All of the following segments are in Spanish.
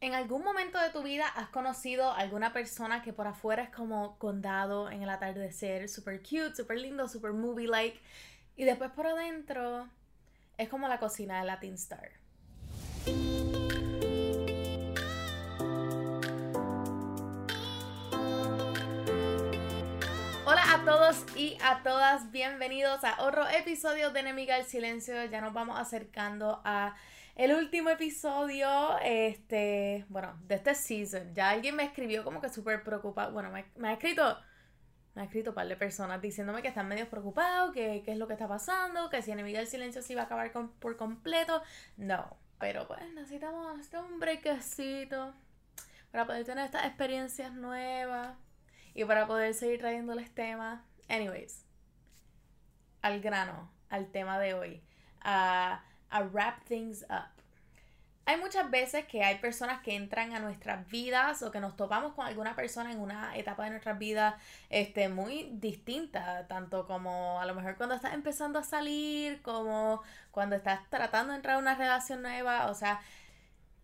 ¿En algún momento de tu vida has conocido alguna persona que por afuera es como condado en el atardecer, super cute, super lindo, super movie-like, y después por adentro es como la cocina de Latin Star? Hola a todos y a todas, bienvenidos a otro episodio de Enemiga del Silencio. Ya nos vamos acercando a el último episodio, este, bueno, de este season. Ya alguien me escribió como que súper preocupado. Bueno, me, ha escrito, me ha escrito un par de personas diciéndome que están medio preocupados, que qué es lo que está pasando, que si Enemiga del Silencio se iba a acabar por completo. No, pero pues necesitamos, un breakcito para poder tener estas experiencias nuevas y para poder seguir trayéndoles temas. Anyways, al grano, al tema de hoy. A a wrap things up. Hay muchas veces que hay personas que entran a nuestras vidas o que nos topamos con alguna persona en una etapa de nuestras vidas este, muy distinta, tanto como a lo mejor cuando estás empezando a salir, como cuando estás tratando de entrar a una relación nueva, o sea,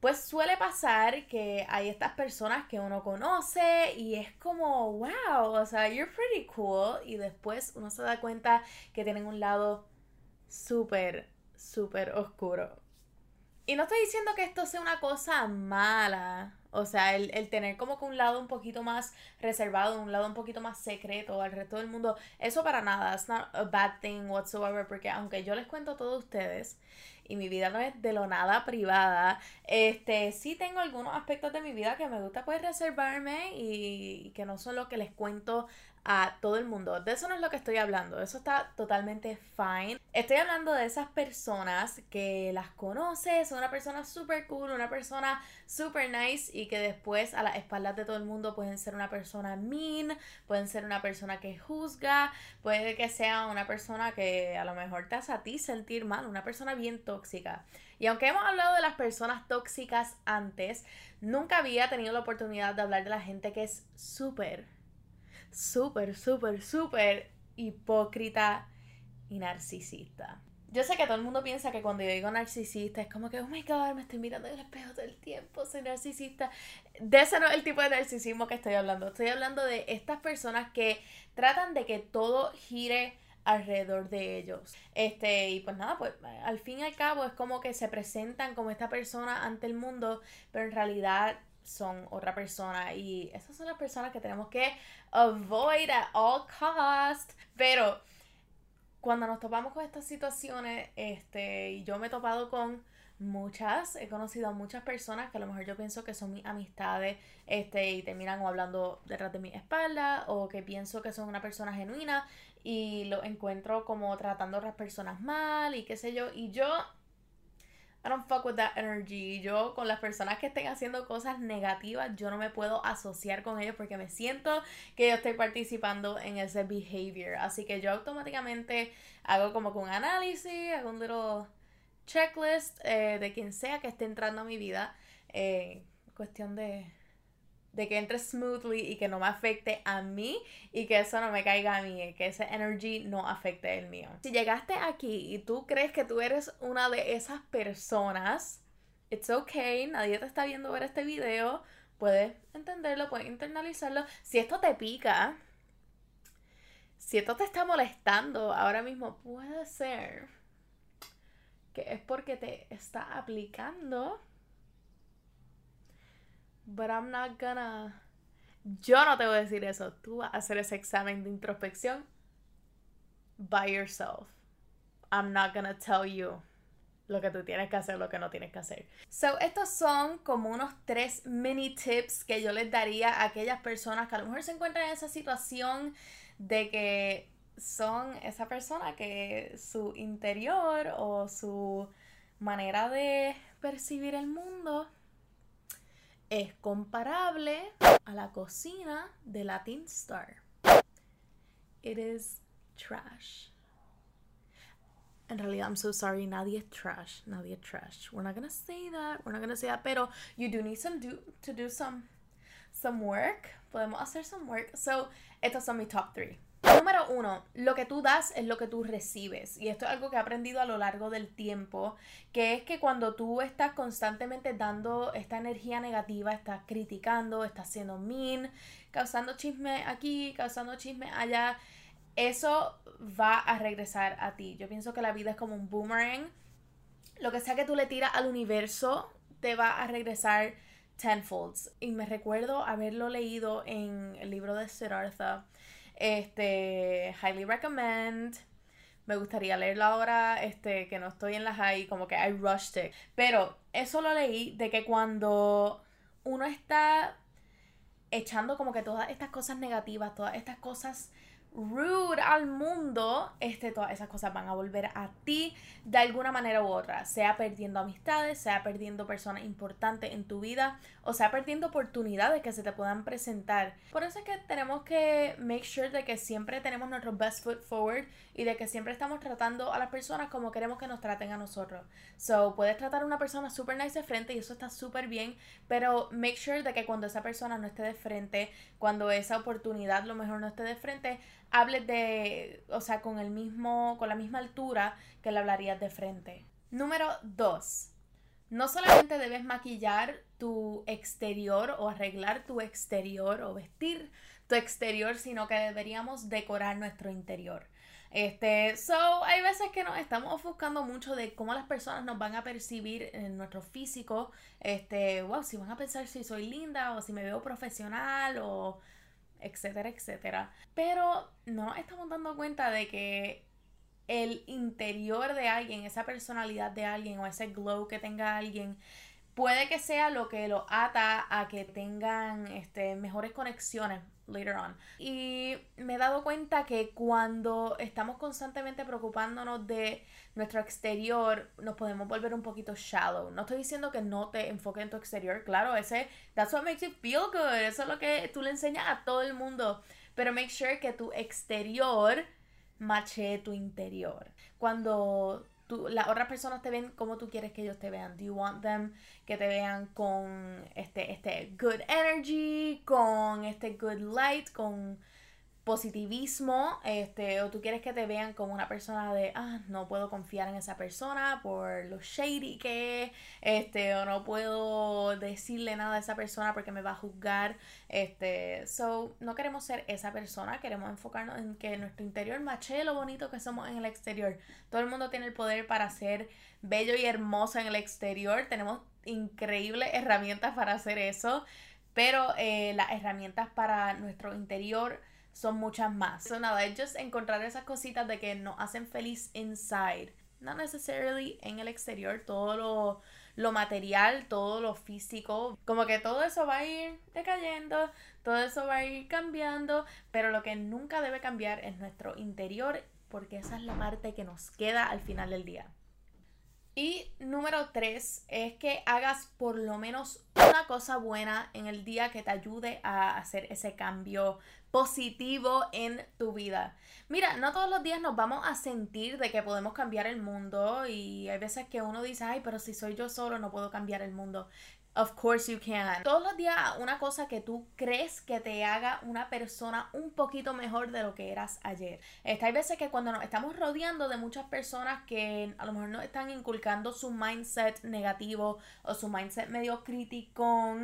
pues suele pasar que hay estas personas que uno conoce y es como, wow, o sea, you're pretty cool y después uno se da cuenta que tienen un lado súper súper oscuro. Y no estoy diciendo que esto sea una cosa mala. O sea, el, tener como que un lado un poquito más reservado, un lado un poquito más secreto al resto del mundo, eso para nada, it's not a bad thing whatsoever, porque aunque yo les cuento a todos ustedes y mi vida no es de lo nada privada, este, sí tengo algunos aspectos de mi vida que me gusta pues reservarme y, que no son lo que les cuento a todo el mundo. De eso no es lo que estoy hablando, eso está totalmente fine. Estoy hablando de esas personas que las conoces, una persona super cool, una persona super nice y que después a las espaldas de todo el mundo pueden ser una persona mean, pueden ser una persona que juzga, puede que sea una persona que a lo mejor te hace a ti sentir mal, una persona bien tóxica. Y aunque hemos hablado de las personas tóxicas antes, nunca había tenido la oportunidad de hablar de la gente que es súper súper, súper, súper hipócrita y narcisista. Yo sé que todo el mundo piensa que cuando yo digo narcisista es como que, oh my god, me estoy mirando en el espejo todo el tiempo, soy narcisista. De ese no es el tipo de narcisismo que estoy hablando. Estoy hablando de estas personas que tratan de que todo gire alrededor de ellos. Este, y pues nada, pues al fin y al cabo es como que se presentan como esta persona ante el mundo, pero en realidad son otra persona y esas son las personas que tenemos que avoid at all cost. Pero cuando nos topamos con estas situaciones, este, y yo me he topado con muchas, he conocido a muchas personas que a lo mejor yo pienso que son mis amistades, este, y terminan o hablando detrás de mi espalda, o que pienso que son una persona genuina, y lo encuentro como tratando a otras personas mal, y qué sé yo, y yo I don't fuck with that energy. Yo con las personas que estén haciendo cosas negativas, yo no me puedo asociar con ellos porque me siento que yo estoy participando en ese behavior. Así que yo automáticamente hago como que un análisis, hago un little checklist eh, de quien sea que esté entrando a mi vida. Eh, cuestión de de que entre smoothly y que no me afecte a mí y que eso no me caiga a mí, que ese energy no afecte el mío. Si llegaste aquí y tú crees que tú eres una de esas personas, it's okay, nadie te está viendo ver este video, puedes entenderlo, puedes internalizarlo. Si esto te pica, si esto te está molestando ahora mismo, puede ser que es porque te está aplicando But I'm not gonna. Yo no te voy a decir eso. Tú vas a hacer ese examen de introspección by yourself. I'm not gonna tell you lo que tú tienes que hacer, lo que no tienes que hacer. So, estos son como unos tres mini tips que yo les daría a aquellas personas que a lo mejor se encuentran en esa situación de que son esa persona que su interior o su manera de percibir el mundo es comparable a la cocina de Latin Star. It is trash. En realidad, I'm so sorry, nadie es trash, nadie es trash. We're not gonna say that, we're not gonna say that, pero you do need some do to do some some work. Podemos hacer some work. So, estos son mis top three. Número uno, lo que tú das es lo que tú recibes. Y esto es algo que he aprendido a lo largo del tiempo, que es que cuando tú estás constantemente dando esta energía negativa, estás criticando, estás siendo mean, causando chisme aquí, causando chisme allá, eso va a regresar a ti. Yo pienso que la vida es como un boomerang. Lo que sea que tú le tiras al universo, te va a regresar tenfolds. Y me recuerdo haberlo leído en el libro de Siddhartha este, highly recommend. Me gustaría leerlo ahora, este, que no estoy en la high, como que I rushed it. Pero eso lo leí de que cuando uno está echando como que todas estas cosas negativas, todas estas cosas rude al mundo, este, todas esas cosas van a volver a ti de alguna manera u otra, sea perdiendo amistades, sea perdiendo personas importantes en tu vida, o sea perdiendo oportunidades que se te puedan presentar. Por eso es que tenemos que make sure de que siempre tenemos nuestro best foot forward y de que siempre estamos tratando a las personas como queremos que nos traten a nosotros. So, puedes tratar a una persona super nice de frente y eso está súper bien, pero make sure de que cuando esa persona no esté de frente, cuando esa oportunidad lo mejor no esté de frente, hables de, o sea, con el mismo, con la misma altura que le hablarías de frente. Número 2. No solamente debes maquillar tu exterior o arreglar tu exterior o vestir tu exterior, sino que deberíamos decorar nuestro interior. Este, so, hay veces que nos estamos ofuscando mucho de cómo las personas nos van a percibir en nuestro físico. Este, wow, si van a pensar si soy linda o si me veo profesional o etcétera, etcétera. Pero no estamos dando cuenta de que el interior de alguien, esa personalidad de alguien o ese glow que tenga alguien, puede que sea lo que lo ata a que tengan este, mejores conexiones later on. Y me he dado cuenta que cuando estamos constantemente preocupándonos de nuestro exterior, nos podemos volver un poquito shallow. No estoy diciendo que no te enfoques en tu exterior, claro, ese that's what makes you feel good, eso es lo que tú le enseñas a todo el mundo, pero make sure que tu exterior mache tu interior. Cuando las otras personas te ven como tú quieres que ellos te vean. Do you want them que te vean con este, este good energy, con este good light, con positivismo, este, o tú quieres que te vean como una persona de, ah, no puedo confiar en esa persona por lo shady que es, este, o no puedo decirle nada a esa persona porque me va a juzgar, este, so, no queremos ser esa persona, queremos enfocarnos en que nuestro interior mache lo bonito que somos en el exterior. Todo el mundo tiene el poder para ser bello y hermoso en el exterior, tenemos increíbles herramientas para hacer eso, pero eh, las herramientas para nuestro interior son muchas más. So nada, es just encontrar esas cositas de que nos hacen feliz inside. No necessarily en el exterior, todo lo, lo material, todo lo físico, como que todo eso va a ir decayendo, todo eso va a ir cambiando, pero lo que nunca debe cambiar es nuestro interior, porque esa es la parte que nos queda al final del día. Y número tres es que hagas por lo menos una cosa buena en el día que te ayude a hacer ese cambio positivo en tu vida. Mira, no todos los días nos vamos a sentir de que podemos cambiar el mundo y hay veces que uno dice, ay, pero si soy yo solo no puedo cambiar el mundo. Of course you can. Todos los días una cosa que tú crees que te haga una persona un poquito mejor de lo que eras ayer. Este, hay veces que cuando nos estamos rodeando de muchas personas que a lo mejor nos están inculcando su mindset negativo o su mindset medio crítico,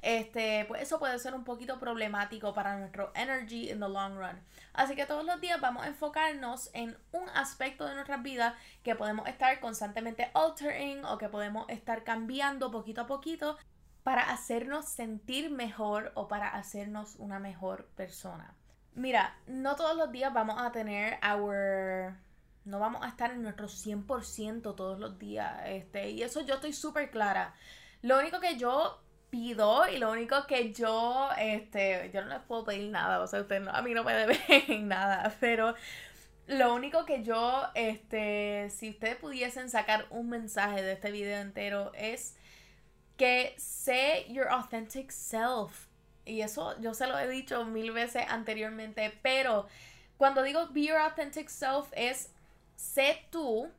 este, pues eso puede ser un poquito problemático para nuestro energy in the long run. Así que todos los días vamos a enfocarnos en un aspecto de nuestra vida que podemos estar constantemente altering o que podemos estar cambiando poquito a poquito para hacernos sentir mejor o para hacernos una mejor persona. Mira, no todos los días vamos a tener our no vamos a estar en nuestro 100% todos los días, este, y eso yo estoy súper clara. Lo único que yo pido y lo único que yo, este, yo no les puedo pedir nada, o sea, usted a mí no me deben nada, pero lo único que yo, este, si ustedes pudiesen sacar un mensaje de este video entero es que sé your authentic self. Y eso yo se lo he dicho mil veces anteriormente, pero cuando digo be your authentic self es sé tú,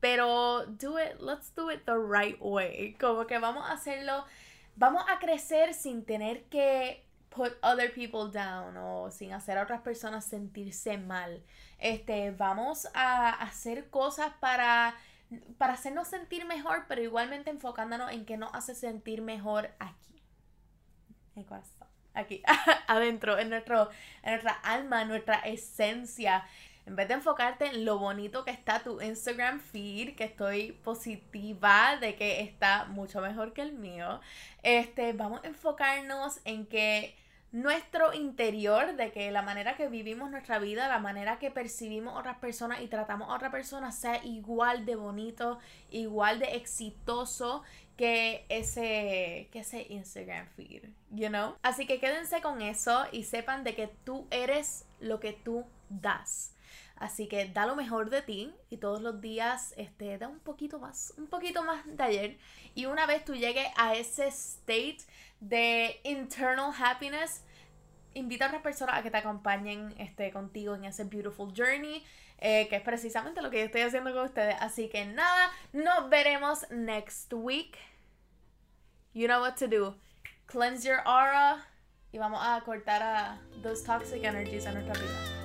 pero do it, let's do it the right way. Como que vamos a hacerlo, vamos a crecer sin tener que put other people down o sin hacer a otras personas sentirse mal. Este, vamos a hacer cosas para para hacernos sentir mejor, pero igualmente enfocándonos en qué nos hace sentir mejor aquí. En corazón. Aquí, adentro, en, nuestro, en nuestra alma, en nuestra esencia. En vez de enfocarte en lo bonito que está tu Instagram feed, que estoy positiva de que está mucho mejor que el mío, este, vamos a enfocarnos en que nuestro interior, de que la manera que vivimos nuestra vida, la manera que percibimos a otras personas y tratamos a otras personas sea igual de bonito, igual de exitoso que ese, que ese Instagram feed, you know? Así que quédense con eso y sepan de que tú eres lo que tú das. Así que da lo mejor de ti y todos los días este, da un poquito más, un poquito más de ayer. Y una vez tú llegues a ese state de internal happiness, invita a otras personas a que te acompañen este, contigo en ese beautiful journey, eh, que es precisamente lo que yo estoy haciendo con ustedes. Así que nada, nos veremos next week. You know what to do. Cleanse your aura y vamos a cortar a those toxic energies en nuestra vida.